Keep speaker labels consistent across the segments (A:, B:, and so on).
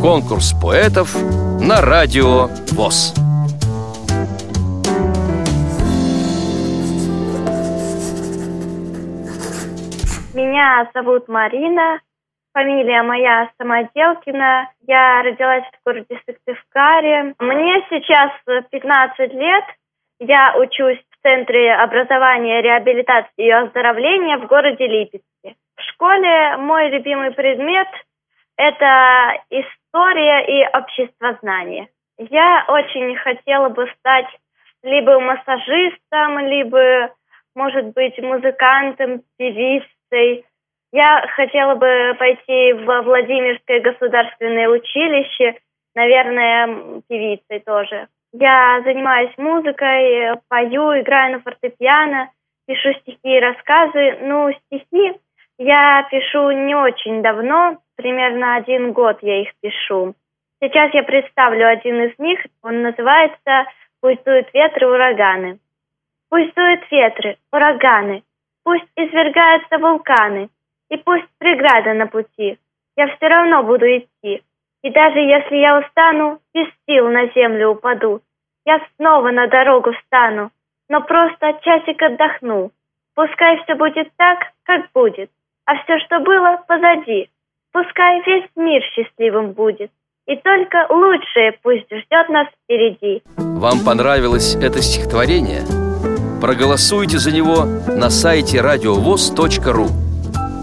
A: Конкурс поэтов на радио ВОЗ.
B: Меня зовут Марина, фамилия моя Самоделкина. Я родилась в городе Сыктывкаре. Мне сейчас 15 лет. Я учусь в Центре образования, реабилитации и оздоровления в городе Липецке. В школе мой любимый предмет – это история и обществознание. Я очень хотела бы стать либо массажистом, либо, может быть, музыкантом, певицей. Я хотела бы пойти в Владимирское государственное училище, наверное, певицей тоже. Я занимаюсь музыкой, пою, играю на фортепиано, пишу стихи и рассказы. Ну, стихи я пишу не очень давно, примерно один год я их пишу. Сейчас я представлю один из них. Он называется «Пусть дуют ветры, ураганы». Пусть дуют ветры, ураганы, пусть извергаются вулканы, и пусть преграда на пути, я все равно буду идти. И даже если я устану, без сил на землю упаду, я снова на дорогу встану, но просто часик отдохну. Пускай все будет так, как будет, а все, что было, позади. Пускай весь мир счастливым будет, и только лучшее пусть ждет нас впереди.
A: Вам понравилось это стихотворение? Проголосуйте за него на сайте радиовоз.ру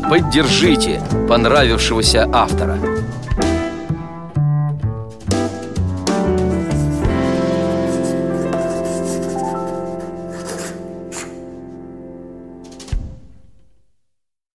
A: Поддержите понравившегося автора